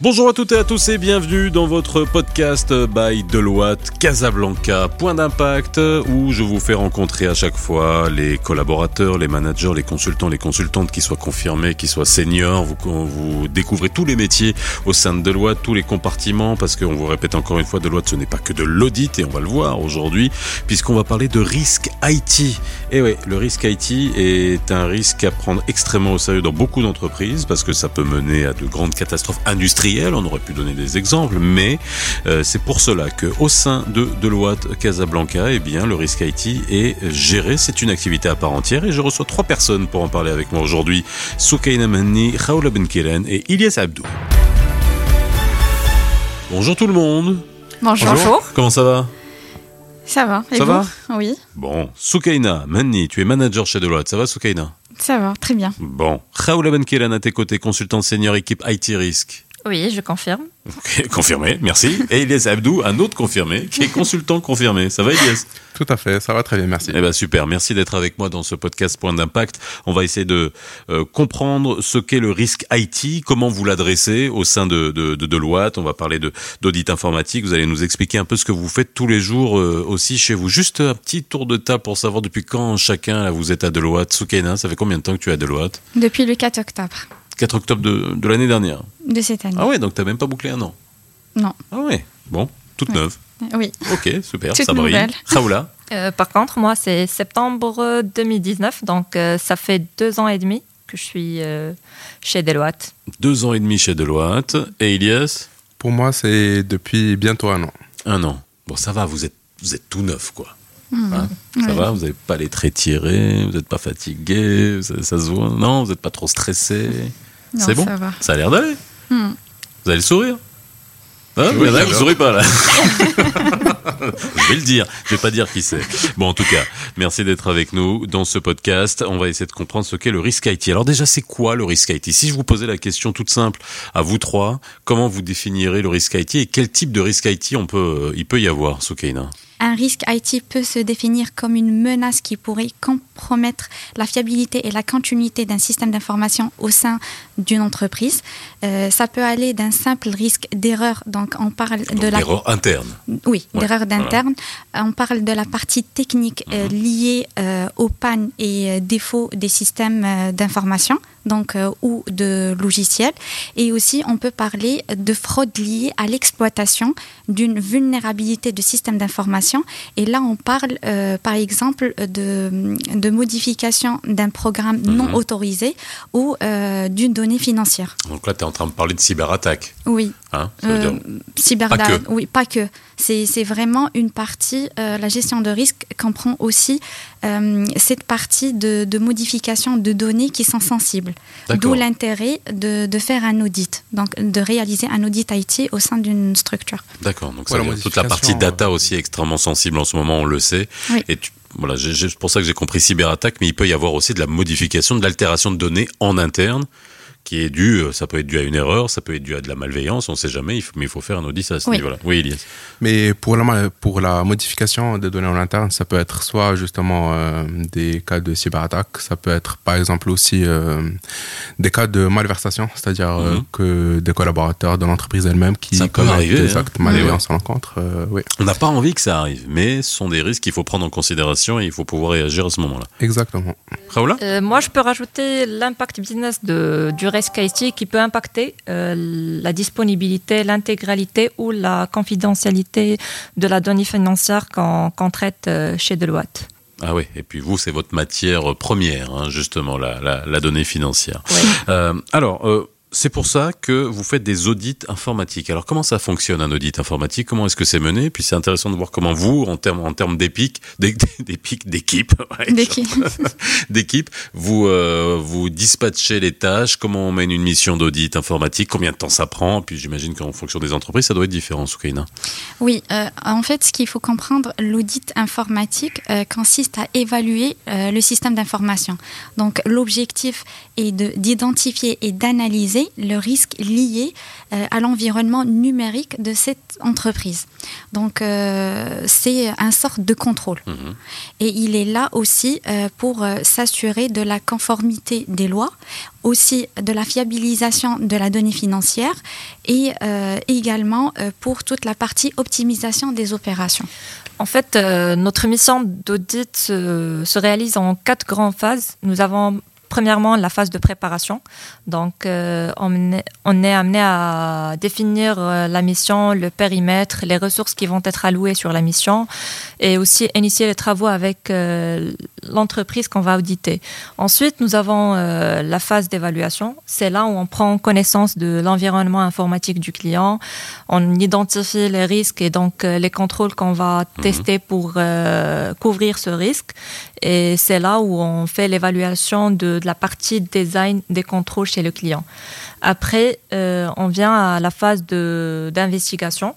Bonjour à toutes et à tous et bienvenue dans votre podcast by Deloitte Casablanca, point d'impact, où je vous fais rencontrer à chaque fois les collaborateurs, les managers, les consultants, les consultantes qui soient confirmés, qui soient seniors. Vous, découvrez tous les métiers au sein de Deloitte, tous les compartiments, parce qu'on vous répète encore une fois, Deloitte ce n'est pas que de l'audit et on va le voir aujourd'hui, puisqu'on va parler de risque IT. Et oui, le risque IT est un risque à prendre extrêmement au sérieux dans beaucoup d'entreprises, parce que ça peut mener à de grandes catastrophes industrielles on aurait pu donner des exemples, mais euh, c'est pour cela que au sein de Deloitte Casablanca, eh bien, le risque IT est géré. C'est une activité à part entière et je reçois trois personnes pour en parler avec moi aujourd'hui. Soukaina Manni, Khaoula Benkiren et Ilyas Abdou. Bonjour tout le monde. Bonjour. Bonjour. Comment ça va? Ça va. Et ça va? Oui. Bon, Soukaina Manni, tu es manager chez Deloitte. Ça va Soukaina? Ça va, très bien. Bon, Khaoula Benkiren à tes côtés, consultant senior équipe IT Risk. Oui, je confirme. confirmé, merci. Et Elias Abdou, un autre confirmé, qui est consultant confirmé. Ça va Elias Tout à fait, ça va très bien, merci. Eh ben super, merci d'être avec moi dans ce podcast Point d'impact. On va essayer de euh, comprendre ce qu'est le risque IT, comment vous l'adressez au sein de, de, de, Deloitte. On va parler de d'audit informatique. Vous allez nous expliquer un peu ce que vous faites tous les jours euh, aussi chez vous. Juste un petit tour de table pour savoir depuis quand chacun là, vous êtes à Deloitte. Soukaina, ça fait combien de temps que tu es à Deloitte? Depuis le 4 octobre. 4 octobre de, de l'année dernière De cette année. Ah ouais, donc tu n'as même pas bouclé un an Non. Ah ouais, bon, toute neuve. Oui. Ok, super, toute ça brille. Raoula euh, Par contre, moi, c'est septembre 2019, donc euh, ça fait deux ans et demi que je suis euh, chez Deloitte. Deux ans et demi chez Deloitte. Et Ilias? Pour moi, c'est depuis bientôt un an. Un an. Bon, ça va, vous êtes, vous êtes tout neuf, quoi. Hein? Ça va, vous n'avez pas les traits tirés, vous n'êtes pas fatigué, ça, ça, se voit. Non, vous n'êtes pas trop stressé. C'est bon? ça, va. ça a l'air d'aller. Hmm. Vous le sourire Oui, Il y en a qui pas là. je vais le dire, je vais pas dire qui c'est. Bon, en tout cas, merci d'être avec nous dans ce podcast. On va essayer de comprendre ce qu'est le risque IT. Alors déjà, c'est quoi le risque IT Si je vous posais la question toute simple à vous trois, comment vous définirez le risque IT et quel type de risque IT on peut, il peut y avoir, Soukaina? Un risque IT peut se définir comme une menace qui pourrait compromettre la fiabilité et la continuité d'un système d'information au sein d'une entreprise. Euh, ça peut aller d'un simple risque d'erreur, donc on parle Donc, de la Erreur interne. Oui, Ouais, d'erreur d'interne. Euh, On parle de la partie technique euh, Mhm. liée euh, aux pannes et défauts des systèmes d'information, donc euh, ou de logiciels. Et aussi, on peut parler de fraude liée à l'exploitation d'une vulnérabilité de système d'information. Et là, on parle, euh, par exemple, de, de modification d'un programme non Mhm. autorisé ou euh, d'une donnée financière. Donc là, tu es en train de parler de cyberattaque. Oui. Hein Euh, dire... cyber Pas que. Oui, pas que. C'est vraiment une partie, la gestion de risque comprend aussi euh, cette partie de, de modification de données qui sont sensibles. D'où l'intérêt de, de faire un audit, donc de réaliser un audit IT au sein d'une structure. D'accord, donc Voilà, toute la partie modification, data aussi est extrêmement sensible en ce moment, on le sait. Oui. Et tu- voilà, c'est pour ça que j'ai compris cyberattaque, mais il peut y avoir aussi de la modification, de l'altération de données en interne, qui est due, euh, ça peut être dû à une erreur, ça peut être dû à de la malveillance, on ne sait jamais, il faut- mais il faut faire un audit à ce Oui. niveau-là. Oui, Elias. Mais pour la, pour la modification des données en interne, ça peut être soit justement euh, des cas de cyberattaque, ça peut être par exemple aussi euh, des cas de malversation, c'est-à-dire euh, Mhm. que des collaborateurs de l'entreprise elle-même qui Ça peut commettent arriver, des hein. actes malveillants à l'encontre. euh, oui, On n'a pas envie que ça arrive, mais ce sont des risques qu'il faut prendre en considération et il faut pouvoir réagir à ce moment-là. exactement. Raoula? Euh, moi, je peux rajouter l'impact business de, du qui peut impacter euh, la disponibilité, l'intégralité ou la confidentialité de la donnée financière qu'on traite euh, chez Deloitte. Ah oui, et puis vous, c'est votre matière première, hein, justement, la, la, la donnée financière. Euh, alors, euh, c'est pour ça que vous faites des audits informatiques. Alors, comment ça fonctionne un audit informatique? Comment est-ce que c'est mené? Puis c'est intéressant de voir comment vous, en termes en termes d'épique, d'é- d'épique, d'équipe, D'équipe. d'équipe, vous euh, vous dispatchez les tâches. Comment on mène une mission d'audit informatique Combien de temps ça prend? Puis j'imagine qu'en fonction des entreprises, ça doit être différent, Soukaina. Oui, euh, en fait, ce qu'il faut comprendre, l'audit informatique euh, consiste à évaluer le système d'information. Donc, l'objectif est de- d'identifier et d'analyser minimiser le risque lié à l'environnement numérique de cette entreprise. Donc, c'est un sorte de contrôle. Mhm. Et il est là aussi pour s'assurer de la conformité des lois, aussi de la fiabilisation de la donnée financière et également pour toute la partie optimisation des opérations. En fait, euh, notre mission d'audit se, réalise en quatre grandes phases. Nous avons premièrement la phase de préparation. Donc, euh, on, est, amené à définir euh, la mission, le périmètre, les ressources qui vont être allouées sur la mission et aussi initier les travaux avec euh, l'entreprise qu'on va auditer. Ensuite, nous avons la phase d'évaluation. C'est là où on prend connaissance de l'environnement informatique du client, on identifie les risques et donc les contrôles qu'on va mhm. tester pour couvrir ce risque. Et c'est là où on fait l'évaluation de, la partie design des contrôles chez le client. Après, euh, on vient à la phase d'investigation.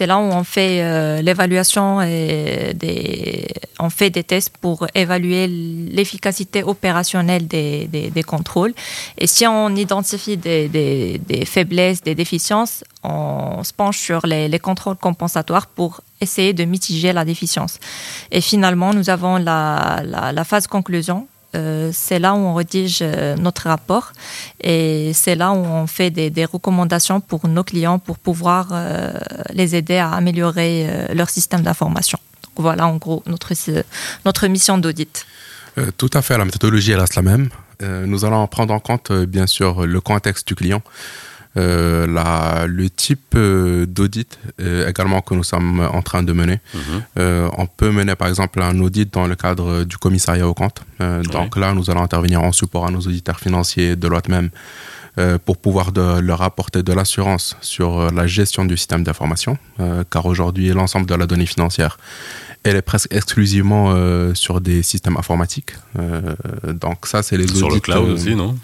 C'est là où on fait euh, l'évaluation et des, on fait des tests pour évaluer l'efficacité opérationnelle des, contrôles. Et si on identifie des, faiblesses, des déficiences, on se penche sur les, les, contrôles compensatoires pour essayer de mitiger la déficience. Et finalement, nous avons la, la phase conclusion euh, c'est là où on rédige euh, notre rapport et c'est là où on fait des, recommandations pour nos clients pour pouvoir euh, les aider à améliorer leur système d'information. Voilà en gros notre, notre mission d'audit. tout à fait, la méthodologie reste la même. nous allons prendre en compte bien sûr le contexte du client. Euh, la, le type euh, d'audit euh, également que nous sommes en train de mener. Mhm. on peut mener par exemple un audit dans le cadre du commissariat au compte. Donc là, nous allons intervenir en support à nos auditeurs financiers de l'autre même pour pouvoir de, leur apporter de l'assurance sur la gestion du système d'information, car aujourd'hui l'ensemble de la donnée financière elle est presque exclusivement sur des systèmes informatiques. donc ça, c'est les audits. Sur le cloud aussi, non?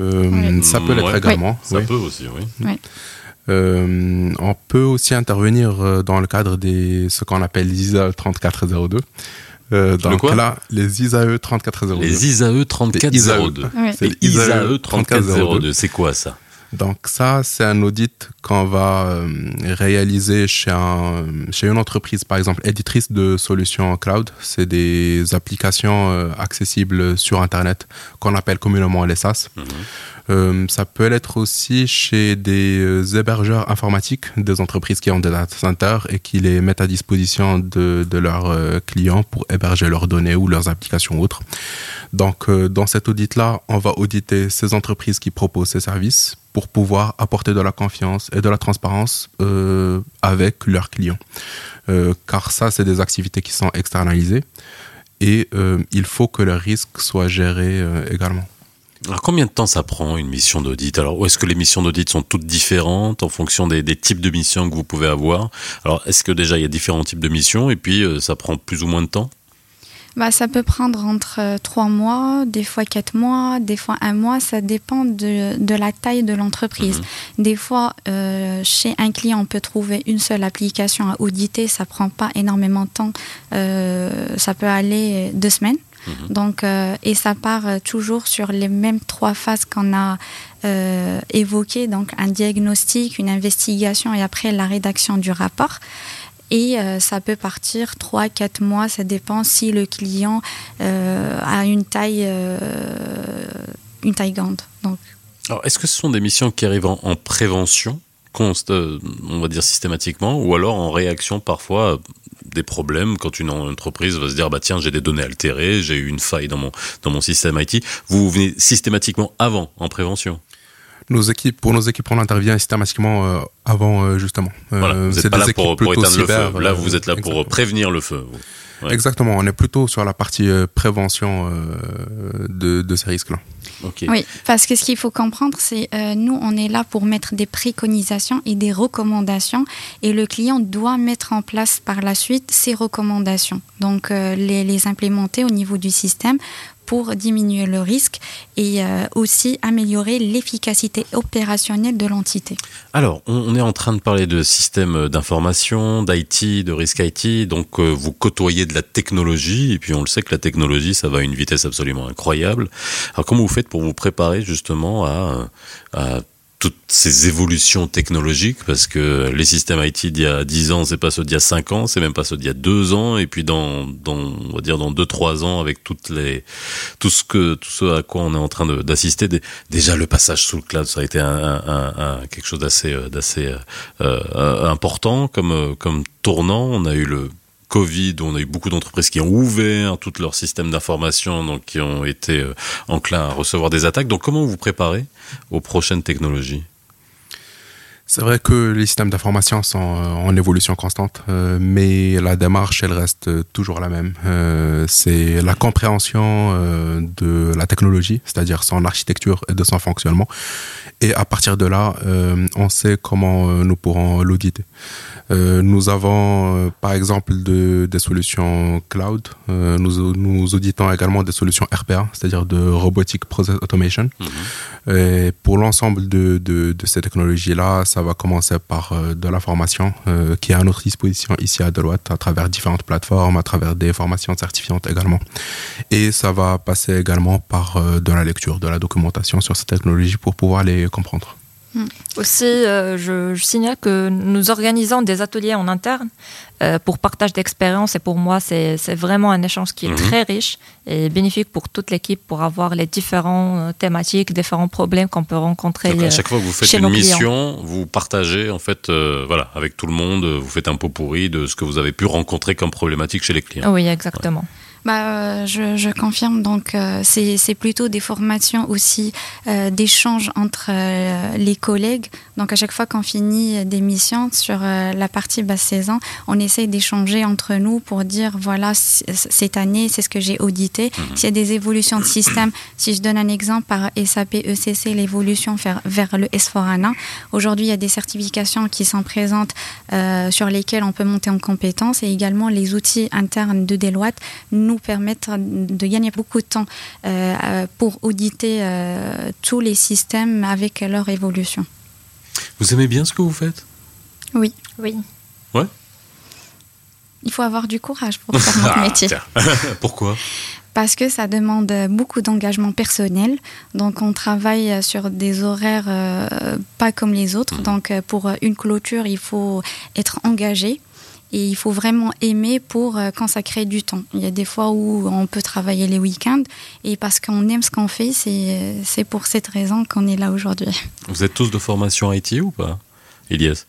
Euh, ça peut l'être également. Ça peut aussi, oui. Euh, on peut aussi intervenir euh, dans le cadre des ce qu'on appelle les ISAE 3402. Euh, donc quoi? là, les ISAE 3402. Les ISAE 3402. C'est les ISAE 3402. C'est quoi ça? Donc ça, c'est un audit qu'on va euh, réaliser chez, un, chez une entreprise, par exemple, éditrice de solutions cloud. C'est des applications euh, accessibles sur Internet qu'on appelle communément les SaaS. Mhm. Euh, ça peut être aussi chez des hébergeurs informatiques, des entreprises qui ont des data centers et qui les mettent à disposition de, de leurs clients pour héberger leurs données ou leurs applications autres. Donc, dans cet audit-là, on va auditer ces entreprises qui proposent ces services pour pouvoir apporter de la confiance et de la transparence euh, avec leurs clients. Euh, car ça, c'est des activités qui sont externalisées et euh, il faut que le risque soit géré également. Alors combien de temps ça prend une mission d'audit? Alors est-ce que les missions d'audit sont toutes différentes en fonction des, des, types de missions que vous pouvez avoir? Alors est-ce que déjà il y a différents types de missions et puis ça prend plus ou moins de temps? Bah, ça peut prendre entre euh, trois mois, des fois quatre mois, des fois un mois. Ça dépend de, de la taille de l'entreprise. Mhm. Des fois, euh, chez un client, on peut trouver une seule application à auditer. Ça prend pas énormément de temps. Euh, ça peut aller deux semaines. Mhm. Donc, euh, et ça part euh, toujours sur les mêmes trois phases qu'on a euh, évoquées, donc un diagnostic, une investigation et après la rédaction du rapport. Et euh, ça peut partir 3-4 mois, ça dépend si le client euh, a une taille, euh, une taille grande. Donc. Est-ce que ce sont des missions qui arrivent en, prévention, on va dire systématiquement, ou alors en réaction parfois des problèmes quand une entreprise va se dire bah tiens j'ai des données altérées, j'ai eu une faille dans mon dans mon système IT. Vous venez systématiquement avant en prévention? Nos équipes, pour nos équipes, on intervient systématiquement euh, avant euh, justement. Euh, voilà, vous n'êtes pas là pour, éteindre le feu. Là, vous êtes là pour prévenir le feu. Exactement. On est plutôt sur la partie prévention de, de, ces risques-là. Oui, parce que ce qu'il faut comprendre, c'est nous, on est là pour mettre des préconisations et des recommandations, et le client doit mettre en place par la suite ces recommandations. Donc, les, les implémenter au niveau du système pour diminuer le risque et aussi améliorer l'efficacité opérationnelle de l'entité. Alors, on est en train de parler de systèmes d'information, d'IT, de risque IT, donc vous côtoyez de la technologie, et puis on le sait que la technologie, ça va à une vitesse absolument incroyable. Alors comment vous faites pour vous préparer justement à, à toutes ces évolutions technologiques parce que les systèmes IT d'il y a 10 ans, c'est pas ceux d'il y a 5 ans, c'est même pas ceux d'il y a 2 ans et puis dans dans on va dire dans 2 3 ans avec toutes les tout ce que tout ce à quoi on est en train d'assister déjà le passage sous le cloud ça a été un, un, un, quelque chose d'assez d'assez euh, euh, important comme comme tournant, on a eu le Covid, on a eu beaucoup d'entreprises qui ont ouvert tout leur système d'information, donc qui ont été euh, enclins à recevoir des attaques. Donc comment vous vous préparez aux prochaines technologies? C'est vrai que les systèmes d'information sont euh, en évolution constante, euh, mais la démarche, elle reste toujours la même. c'est la compréhension de la technologie, c'est-à-dire son architecture et de son fonctionnement. Et à partir de là, on sait comment nous pourrons l'auditer. Euh, nous avons euh, par exemple de, des solutions cloud. Euh, nous, nous auditons également des solutions RPA, c'est-à-dire de Robotic Process Automation. Mhm. Et pour l'ensemble de, de, de, ces technologies-là, ça va commencer par de la formation qui est à notre disposition ici à Deloitte à travers différentes plateformes, à travers des formations certifiantes également. Et ça va passer également par de la lecture, de la documentation sur ces technologies pour pouvoir les comprendre. Mm. Aussi, euh, je, signale que nous organisons des ateliers en interne euh, pour partage d'expérience et pour moi, c'est vraiment un échange qui est mhm. très riche et bénéfique pour toute l'équipe pour avoir les différentes euh, thématiques, différents problèmes qu'on peut rencontrer. à chaque fois que vous faites une mission, vous partagez en fait, voilà, avec tout le monde, vous faites un pot pourri de ce que vous avez pu rencontrer comme problématique chez les clients. Oui, exactement. Bah, euh, je, je, confirme. Donc, euh, c'est plutôt des formations aussi euh, d'échanges entre les collègues. Donc, à chaque fois qu'on finit des missions sur la partie basse saison, on essaye d'échanger entre nous pour dire voilà, cette année, c'est ce que j'ai audité. Mhm. S'il y a des évolutions de système, si je donne un exemple par SAP ECC, l'évolution vers, vers le s 4 Aujourd'hui, il y a des certifications qui sont présentes sur lesquelles on peut monter en compétences et également les outils internes de Deloitte nous permettre de gagner beaucoup de temps euh, pour auditer euh, tous les systèmes avec leur évolution. Vous aimez bien ce que vous faites? Oui. Oui. Ouais. Il faut avoir du courage pour faire notre ah, métier. Pourquoi? Parce que ça demande beaucoup d'engagement personnel. Donc on travaille sur des horaires euh, pas comme les autres. Mmh. Donc pour une clôture, il faut être engagé. Et il faut vraiment aimer pour euh, consacrer du temps. Il y a des fois où on peut travailler les week-ends et parce qu'on aime ce qu'on fait, c'est pour cette raison qu'on est là aujourd'hui. Vous êtes tous de formation IT ou pas, Elias?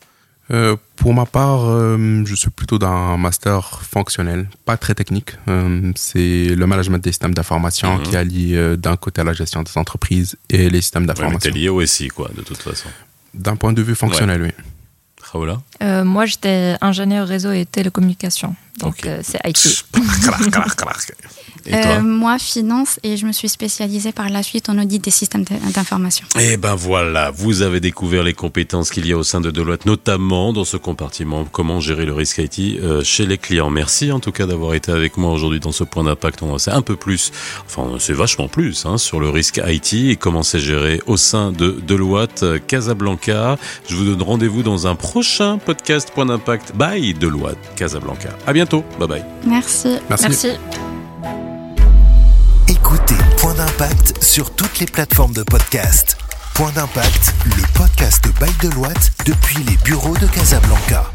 Euh, pour ma part, euh, je suis plutôt d'un master fonctionnel, pas très technique. c'est le management des systèmes d'information mhm. qui allie d'un côté la gestion des entreprises et les systèmes d'information. Ouais, lié au SI, quoi, de toute façon. D'un point de vue fonctionnel, oui. Euh, moi, j'étais ingénieur réseau et télécommunications. Donc, euh, c'est IT. Euh, moi, finance, et je me suis spécialisée par la suite en audit des systèmes d'information. Et eh ben voilà, vous avez découvert les compétences qu'il y a au sein de Deloitte, notamment dans ce compartiment, comment gérer le risque IT euh, chez les clients. Merci en tout cas d'avoir été avec moi aujourd'hui dans ce point d'impact. On sait un peu plus, enfin c'est vachement plus, hein, sur le risque IT et comment c'est géré au sein de Deloitte euh, Casablanca. Je vous donne rendez-vous dans un prochain podcast Point d'impact by Deloitte Casablanca. À bientôt, bye bye. Merci. Merci. Merci. Écoutez Point d'impact sur toutes les plateformes de podcast. Point d'impact, le podcast by Deloitte depuis les bureaux de Casablanca.